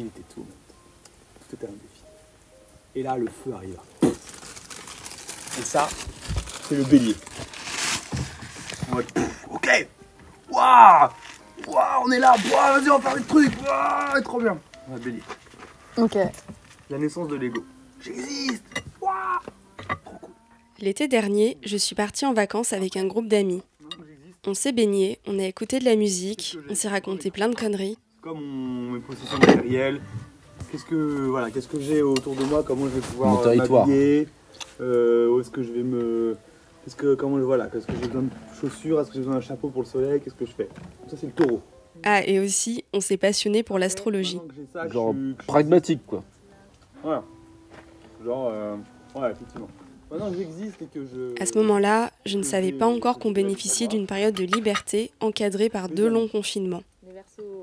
il était tout. Tout était un défi. Et là, le feu arriva. Et ça, c'est le bélier. Pff, ok, waouh, waouh, on est là, waouh, vas-y, on va faire des trucs, waouh, trop bien. Ouais, bélier. Ok. La naissance de Lego. J'existe, waouh, trop cool. L'été dernier, je suis partie en vacances avec un groupe d'amis. On s'est baigné, on a écouté de la musique, on s'est raconté plein de conneries. Comme mon, mes possessions matérielles, qu'est-ce que voilà, qu'est-ce que j'ai autour de moi, comment je vais pouvoir euh, m'habiller, euh, où est-ce que je vais me, qu'est-ce que comment je voilà, qu'est-ce que j'ai besoin de chaussures, est-ce que j'ai besoin d'un chapeau pour le soleil, qu'est-ce que je fais? Ça c'est le taureau. Ah, et aussi, on s'est passionné pour l'astrologie. Genre je suis- que je suis- pragmatique, quoi. Voilà. Genre, euh, ouais, effectivement. Maintenant que j'existe et que je. À ce moment-là, je ne savais pas encore qu'on bénéficiait d'une période de liberté encadrée par deux longs confinements.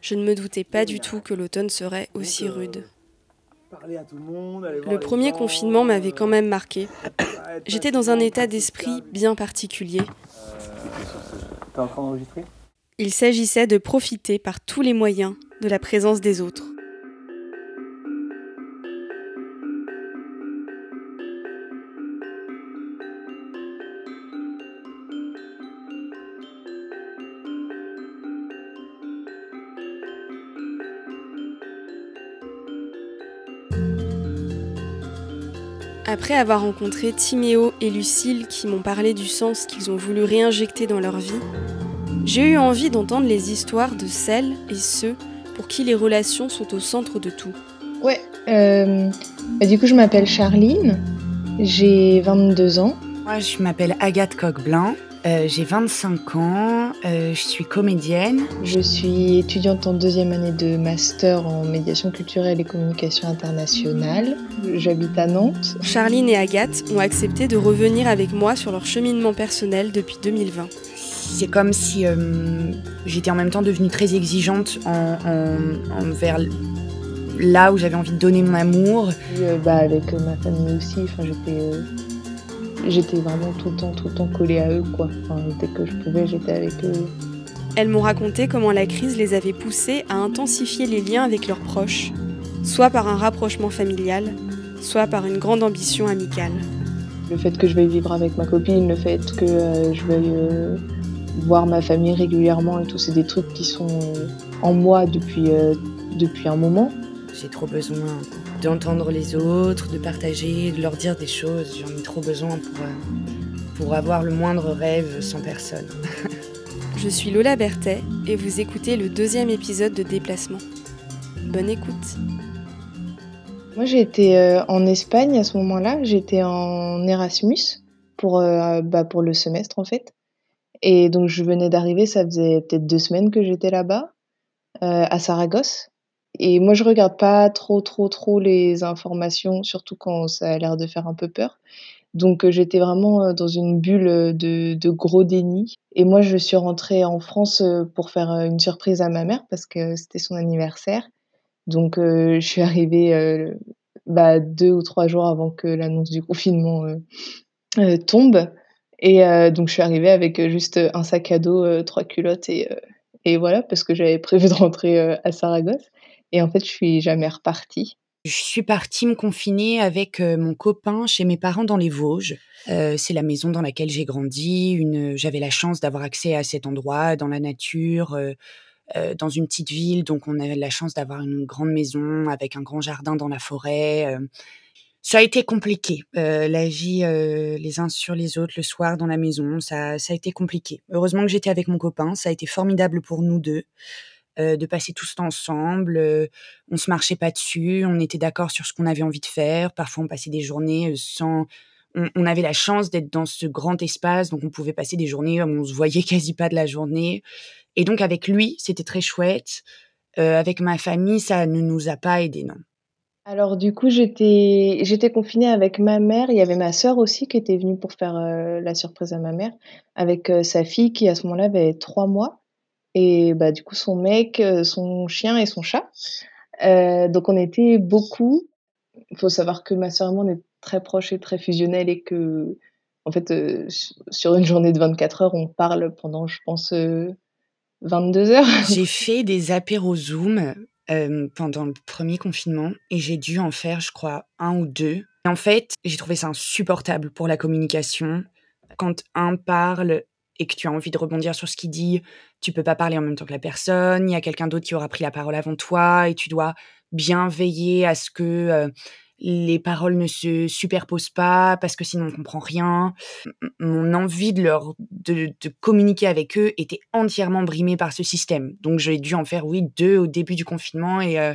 Je ne me doutais pas du tout que l'automne serait aussi euh, rude. Le premier confinement m'avait euh, quand même marqué. J'étais dans un état d'esprit bien particulier. D'enregistrer? Il s'agissait de profiter par tous les moyens de la présence des autres. Après avoir rencontré Timéo et Lucille qui m'ont parlé du sens qu'ils ont voulu réinjecter dans leur vie, j'ai eu envie d'entendre les histoires de celles et ceux pour qui les relations sont au centre de tout. Ouais. euh, bah, du coup, je m'appelle Charline. J'ai 22 ans. Moi, je m'appelle Agathe Coqueblanc, euh, j'ai 25 ans, euh, je suis comédienne. Je suis étudiante en deuxième année de master en médiation culturelle et communication internationale. J'habite à Nantes. Charline et Agathe ont accepté de revenir avec moi sur leur cheminement personnel depuis 2020. C'est comme si euh, j'étais en même temps devenue très exigeante en, en- envers là où j'avais envie de donner mon amour. Euh, bah, avec ma famille aussi. Enfin, j'étais, euh, j'étais vraiment tout le temps, tout le temps collée à eux, quoi. Enfin, dès que je pouvais, j'étais avec eux. Elles m'ont raconté comment la crise les avait poussées à intensifier les liens avec leurs proches, soit par un rapprochement familial, soit par une grande ambition amicale. Le fait que je veuille vivre avec ma copine, le fait que euh, je veuille euh, voir ma famille régulièrement et tout, c'est des trucs qui sont euh, en moi depuis, depuis un moment. J'ai trop besoin d'entendre les autres, de partager, de leur dire des choses. J'en ai trop besoin pour, euh, pour avoir le moindre rêve sans personne. Je suis Lola Berthet et vous écoutez le deuxième épisode de Déplacement. Bonne écoute. Moi, j'étais euh, en Espagne à ce moment-là. J'étais en Erasmus pour, euh, bah, pour le semestre, en fait. Et donc, je venais d'arriver, ça faisait peut-être deux semaines que j'étais là-bas, euh, à Saragosse. Et moi, je regarde pas trop, trop, trop les informations, surtout quand ça a l'air de faire un peu peur. Donc, euh, j'étais vraiment euh, dans une bulle euh, de, gros déni. Et moi, je suis rentrée en France pour faire une surprise à ma mère parce que c'était son anniversaire. Donc, je suis arrivée bah, deux ou trois jours avant que l'annonce du confinement tombe. Et donc, je suis arrivée avec juste un sac à dos, trois culottes et, et voilà, parce que j'avais prévu de rentrer à Saragosse. Et en fait, je suis jamais repartie. Je suis partie me confiner avec euh, mon copain chez mes parents dans les Vosges. Euh, c'est la maison dans laquelle j'ai grandi. Une, j'avais la chance d'avoir accès à cet endroit, dans la nature, euh, euh, dans une petite ville. Donc, on avait la chance d'avoir une grande maison avec un grand jardin dans la forêt. euh. ça a été compliqué. Euh, la vie euh, les uns sur les autres le soir dans la maison, ça, ça a été compliqué. Heureusement que j'étais avec mon copain. Ça a été formidable pour nous deux. Euh, de passer tout ce temps ensemble. euh, on se marchait pas dessus, on était d'accord sur ce qu'on avait envie de faire. Parfois, on passait des journées euh, sans. On, avait la chance d'être dans ce grand espace, donc on pouvait passer des journées où on se voyait quasi pas de la journée. Et donc, avec lui, c'était très chouette. Euh, avec ma famille, ça ne nous a pas aidés, non. Alors du coup, j'étais confinée avec ma mère. Il y avait ma sœur aussi qui était venue pour faire la surprise à ma mère avec sa fille qui à ce moment-là avait trois mois et bah du coup son mec, euh, son chien et son chat. Euh, donc on était beaucoup. Il faut savoir que ma sœur et moi on est très proches et très fusionnels et que en fait euh, sur une journée de 24 heures on parle pendant je pense euh, 22 heures. J'ai fait des apéros Zoom pendant le premier confinement et j'ai dû en faire, je crois, un ou deux. Et en fait, j'ai trouvé ça insupportable pour la communication. Quand un parle et que tu as envie de rebondir sur ce qu'il dit, tu peux pas parler en même temps que la personne. Il y a quelqu'un d'autre qui aura pris la parole avant toi et tu dois bien veiller à ce que les paroles ne se superposent pas parce que sinon on comprend rien. Mon envie de leur de, communiquer avec eux était entièrement brimée par ce système. Donc j'ai dû en faire oui deux au début du confinement et euh,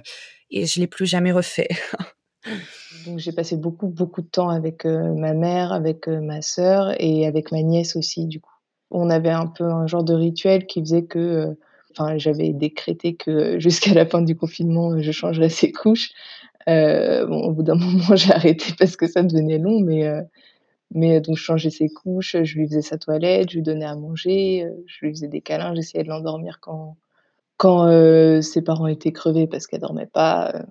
et je l'ai plus jamais refait. Donc j'ai passé beaucoup beaucoup de temps avec euh, ma mère, avec euh, ma sœur et avec ma nièce aussi du coup. On avait un peu un genre de rituel qui faisait que enfin j'avais décrété que jusqu'à la fin du confinement je changerais ses couches euh, bon, au bout d'un moment, j'ai arrêté parce que ça devenait long, mais, euh, mais donc je changeais ses couches, je lui faisais sa toilette, je lui donnais à manger, euh, je lui faisais des câlins, j'essayais de l'endormir quand, quand ses parents étaient crevés parce qu'elle dormait pas.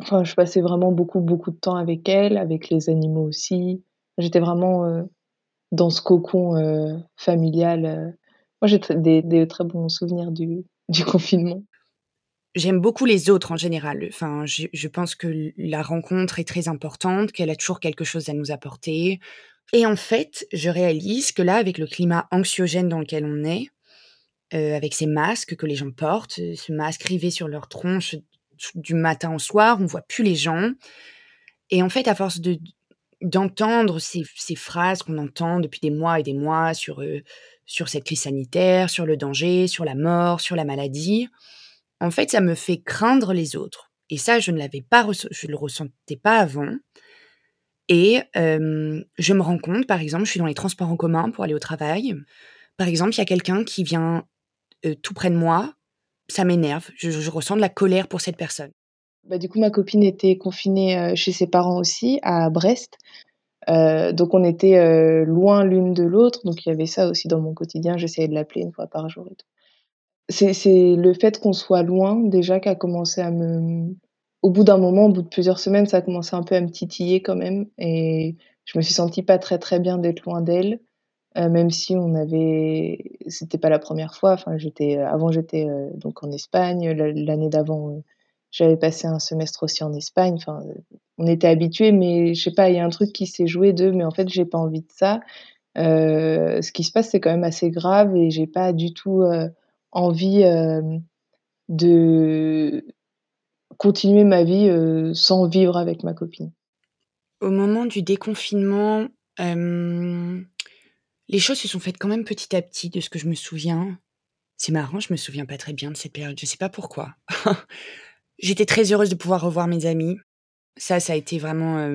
Enfin, je passais vraiment beaucoup, beaucoup de temps avec elle, avec les animaux aussi. J'étais vraiment dans ce cocon familial. Moi, j'ai des, très bons souvenirs du, confinement. J'aime beaucoup les autres en général. Enfin, je, pense que la rencontre est très importante, qu'elle a toujours quelque chose à nous apporter. Et en fait, je réalise que là, avec le climat anxiogène dans lequel on est, euh, avec ces masques que les gens portent, ce masque rivé sur leur tronche du matin au soir, on voit plus les gens. Et en fait, à force de d'entendre ces, phrases qu'on entend depuis des mois et des mois sur euh, sur cette crise sanitaire, sur le danger, sur la mort, sur la maladie, en fait, ça me fait craindre les autres. Et ça, je ne l'avais pas, je le ressentais pas avant. Et je me rends compte, par exemple, je suis dans les transports en commun pour aller au travail. Par exemple, il y a quelqu'un qui vient tout près de moi. Ça m'énerve. Je, ressens de la colère pour cette personne. Bah, du coup, ma copine était confinée chez ses parents aussi, à Brest. donc, on était loin l'une de l'autre. Donc, il y avait ça aussi dans mon quotidien. J'essayais de l'appeler une fois par jour et tout. C'est le fait qu'on soit loin déjà qui a commencé à me au bout d'un moment, au bout de plusieurs semaines, ça a commencé un peu à me titiller quand même et je me suis sentie pas très, très bien d'être loin d'elle, euh, même si on avait c'était pas la première fois, enfin j'étais avant j'étais, euh, donc en Espagne, l'année d'avant, euh, j'avais passé un semestre aussi en Espagne, enfin, on était habitués mais je sais pas, il y a un truc qui s'est joué de: «Mais en fait, j'ai pas envie de ça». ce qui se passe, c'est quand même assez grave et j'ai pas du tout, envie de continuer ma vie sans vivre avec ma copine. Au moment du déconfinement, les choses se sont faites quand même petit à petit de ce que je me souviens. C'est marrant, je me souviens pas très bien de cette période, je sais pas pourquoi. J'étais très heureuse de pouvoir revoir mes amis. Ça, ça a été vraiment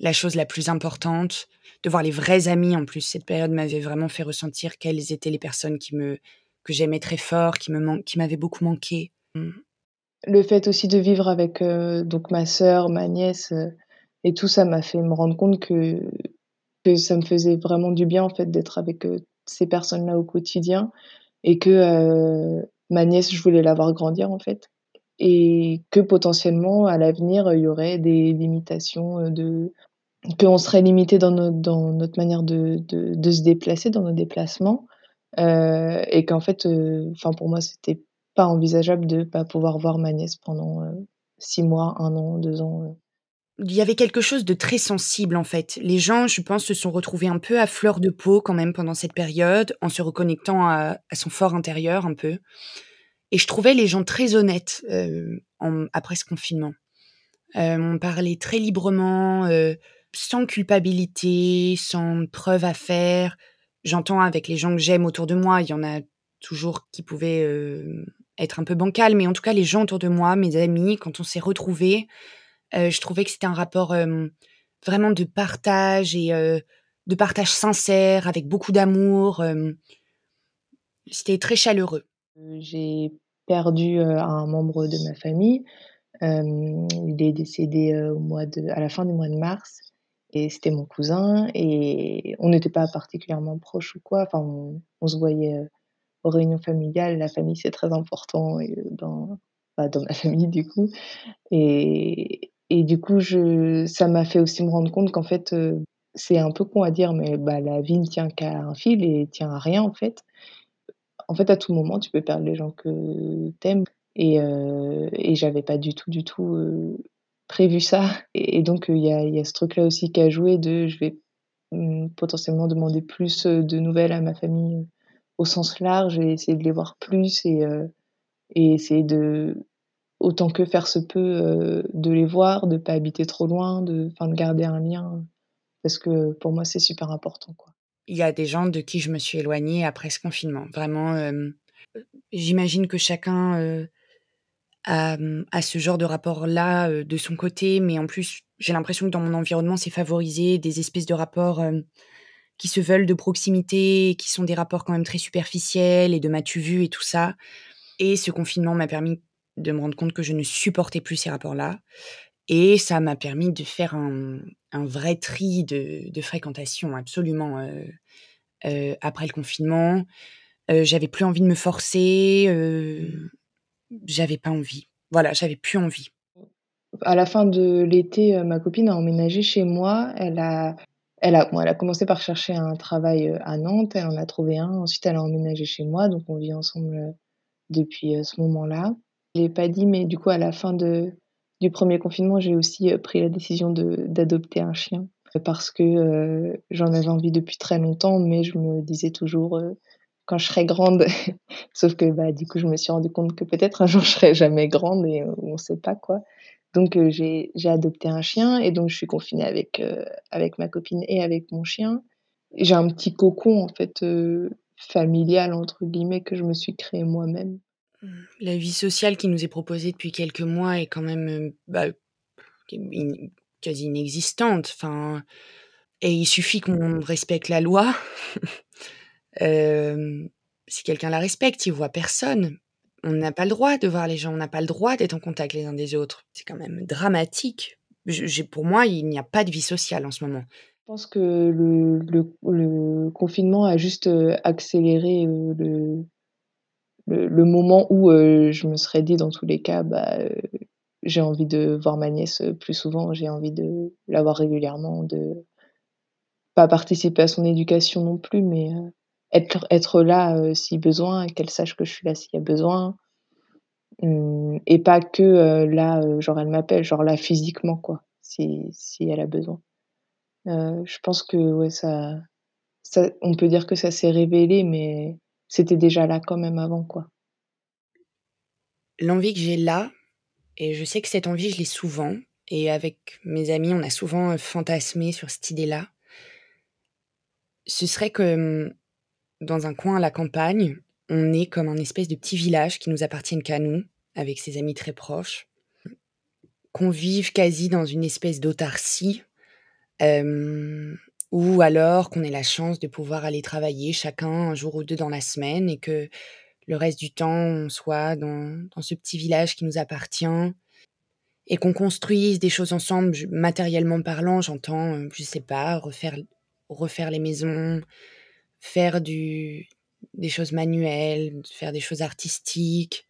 la chose la plus importante. De voir les vrais amis en plus. Cette période m'avait vraiment fait ressentir quelles étaient les personnes que j'aimais très fort, qui m'avait beaucoup manqué. Mmh. Le fait aussi de vivre avec donc ma sœur, ma nièce et tout ça m'a fait me rendre compte que que ça me faisait vraiment du bien en fait d'être avec ces personnes-là au quotidien et que ma nièce je voulais la voir grandir en fait et que potentiellement à l'avenir il y aurait des limitations de qu'on serait limité dans notre, manière de, de, se déplacer dans nos déplacements euh, et qu'en fait, euh, enfin pour moi, c'était pas envisageable de pas pouvoir voir ma nièce pendant euh, six mois, un an, deux ans. Il y avait quelque chose de très sensible en fait. Les gens, je pense, se sont retrouvés un peu à fleur de peau quand même pendant cette période, en se reconnectant à, son fort intérieur un peu. Et je trouvais les gens très honnêtes en, après ce confinement. on parlait très librement, sans culpabilité, sans preuve à faire j'entends avec les gens que j'aime autour de moi, il y en a toujours qui pouvaient euh, être un peu bancal, mais en tout cas, les gens autour de moi, mes amis, quand on s'est retrouvés, euh, je trouvais que c'était un rapport euh, vraiment de partage et de partage sincère, avec beaucoup d'amour. c'était très chaleureux. J'ai perdu un membre de ma famille. il est décédé au mois de, à la fin du mois de mars c'était mon cousin et on n'était pas particulièrement proches ou quoi. Enfin, on, se voyait aux réunions familiales. La famille, c'est très important dans, bah, dans ma famille, du coup. Et, et du coup, je, ça m'a fait aussi me rendre compte qu'en fait, c'est un peu con à dire, mais bah, la vie ne tient qu'à un fil et tient à rien, en fait. En fait, à tout moment, tu peux perdre les gens que t'aimes. Et, euh, et j'avais pas du tout, du tout prévu ça. Et, donc, il y a, y a ce truc-là aussi qui a joué de je vais mmh, potentiellement demander plus de nouvelles à ma famille au sens large et essayer de les voir plus et, et essayer de, autant que faire se peut, de les voir, de pas habiter trop loin, de, de garder un lien. Parce que pour moi, c'est super important. Quoi. Il y a des gens de qui je me suis éloignée après ce confinement. Vraiment, j'imagine que chacun a, a, ce genre de rapport-là de son côté, mais en plus, j'ai l'impression que dans mon environnement, c'est favorisé des espèces de rapports qui se veulent de proximité, qui sont des rapports quand même très superficiels et de m'as-tu vu et tout ça. Et ce confinement m'a permis de me rendre compte que je ne supportais plus ces rapports-là. Et ça m'a permis de faire un, vrai tri de, fréquentation, absolument. Après le confinement, j'avais plus envie de me forcer, j'avais pas envie. Voilà, j'avais plus envie. À la fin de l'été, ma copine a emménagé chez moi. Elle a, elle a, elle a commencé par chercher un travail à Nantes. Elle en a trouvé un. Ensuite, elle a emménagé chez moi. Donc, on vit ensemble depuis ce moment-là. Je l'ai pas dit, mais du coup, à la fin de, du premier confinement, j'ai aussi euh, pris la décision d'adopter un chien parce que euh, j'en avais envie depuis très longtemps, mais je me disais toujours euh, quand je serai grande. Sauf que bah, du coup, je me suis rendu compte que peut-être un jour je serai jamais grande et on ne sait pas quoi. Donc j'ai adopté un chien et donc je suis confinée avec, avec ma copine et avec mon chien. J'ai un petit cocon en fait familial entre guillemets que je me suis créé moi-même. La vie sociale qui nous est proposée depuis quelques mois est quand même euh, bah, quasi inexistante. Enfin, et il suffit qu'on respecte la loi. euh, si quelqu'un la respecte, il voit personne. On n'a pas le droit de voir les gens, on n'a pas le droit d'être en contact les uns des autres. C'est quand même dramatique. pour moi, il n'y a pas de vie sociale en ce moment. Je pense que le, le, le confinement a juste euh, accéléré euh, le, le, moment où euh, je me serais dit dans tous les cas, bah, euh, j'ai envie de voir ma nièce plus souvent, j'ai envie de la voir régulièrement, de pas participer à son éducation non plus, mais euh, être, être là si besoin, qu'elle sache que je suis là s'il y a besoin. Hum, et pas que là, genre elle m'appelle, genre là physiquement, quoi, si, si elle a besoin. je pense que ouais, ça, ça, on peut dire que ça s'est révélé, mais c'était déjà là quand même avant, quoi. L'envie que j'ai là, et je sais que cette envie, je l'ai souvent, et avec mes amis, on a souvent euh, fantasmé sur cette idée-là, ce serait que hum, dans un coin à la campagne, on est comme un espèce de petit village qui nous appartienne qu'à nous, avec ses amis très proches, qu'on vive quasi dans une espèce d'autarcie, euh, ou alors qu'on ait la chance de pouvoir aller travailler chacun un jour ou deux dans la semaine et que le reste du temps on soit dans, dans ce petit village qui nous appartient et qu'on construise des choses ensemble, matériellement parlant, j'entends, euh, je sais pas, refaire, refaire les maisons, faire du, des choses manuelles, faire des choses artistiques,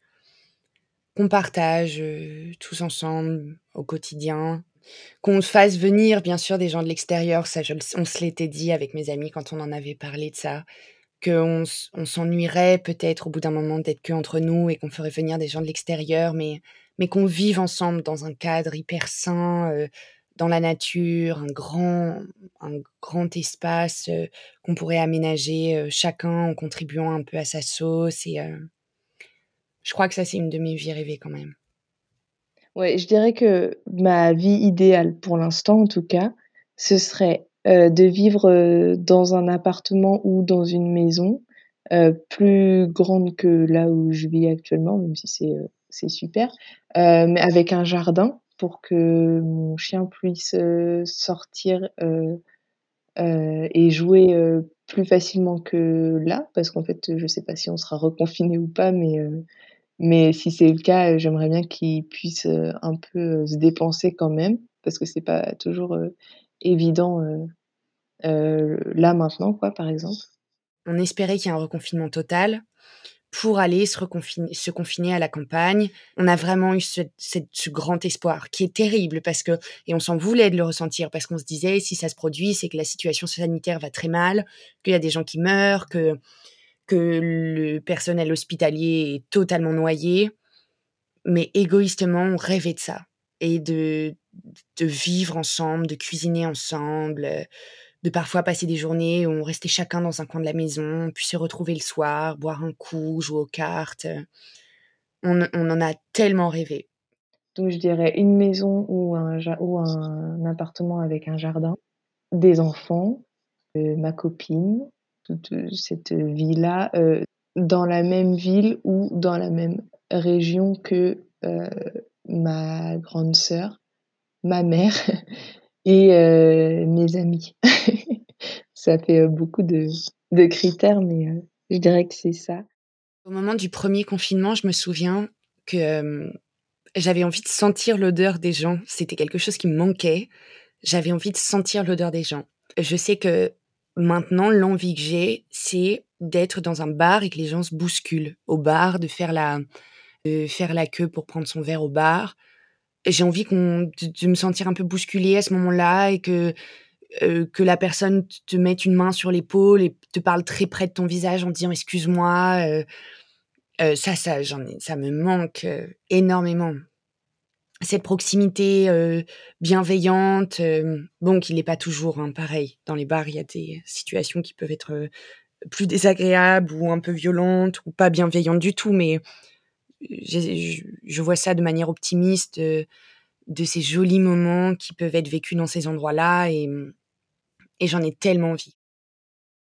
qu'on partage euh, tous ensemble au quotidien, qu'on fasse venir, bien sûr, des gens de l'extérieur. Ça, on se l'était dit avec mes amis quand on en avait parlé de ça. Qu'on on s'ennuierait peut-être au bout d'un moment d'être que entre nous et qu'on ferait venir des gens de l'extérieur, mais, mais qu'on vive ensemble dans un cadre hyper sain, euh, dans la nature, un grand, un grand espace euh, qu'on pourrait aménager euh, chacun en contribuant un peu à sa sauce. Et je crois que ça, c'est une de mes vies rêvées quand même. Ouais, je dirais que ma vie idéale, pour l'instant en tout cas, ce serait euh, de vivre euh, dans un appartement ou dans une maison euh, plus grande que là où je vis actuellement, même si c'est super, mais avec un jardin pour que mon chien puisse sortir et jouer plus facilement que là, parce qu'en fait, je sais pas si on sera reconfiné ou pas, mais mais si c'est le cas, euh, j'aimerais bien qu'ils puissent, euh, un peu, euh, se dépenser quand même, parce que c'est pas toujours, évident, là, maintenant, quoi, par exemple. On espérait qu'il y ait un reconfinement total pour aller se, confiner à la campagne. On a vraiment eu ce, ce, grand espoir qui est terrible parce que, et on s'en voulait de le ressentir parce qu'on se disait, si ça se produit, c'est que la situation sanitaire va très mal, qu'il y a des gens qui meurent, que que le personnel hospitalier est totalement noyé. mais égoïstement, on rêvait de ça et de, de vivre ensemble, de cuisiner ensemble, de parfois passer des journées où on restait chacun dans un coin de la maison, puis se retrouver le soir, boire un coup, jouer aux cartes. On, on en a tellement rêvé. Donc je dirais une maison ou un, ou un appartement avec un jardin, des enfants, euh, ma copine, cette vie-là, euh, dans la même ville ou dans la même région que euh, ma grande sœur, ma mère et mes amis. ça fait beaucoup de, de critères, mais je dirais que c'est ça. Au moment du premier confinement, je me souviens que j'avais envie de sentir l'odeur des gens. C'était quelque chose qui me manquait. J'avais envie de sentir l'odeur des gens. Je sais que maintenant, l'envie que j'ai, c'est d'être dans un bar et que les gens se bousculent au bar, de faire la, de faire la queue pour prendre son verre au bar. J'ai envie qu'on, de, me sentir un peu bousculée à ce moment-là et que, euh, que la personne te mette une main sur l'épaule et te parle très près de ton visage en disant excuse-moi. Euh, euh, ça, ça, j'en ça me manque énormément. Cette proximité euh, bienveillante, bon, qu'il n'est pas toujours hein, pareil. Dans les bars, il y a des situations qui peuvent être plus désagréables ou un peu violentes ou pas bienveillantes du tout, mais je, je vois ça de manière optimiste, de ces jolis moments qui peuvent être vécus dans ces endroits-là et, et j'en ai tellement envie.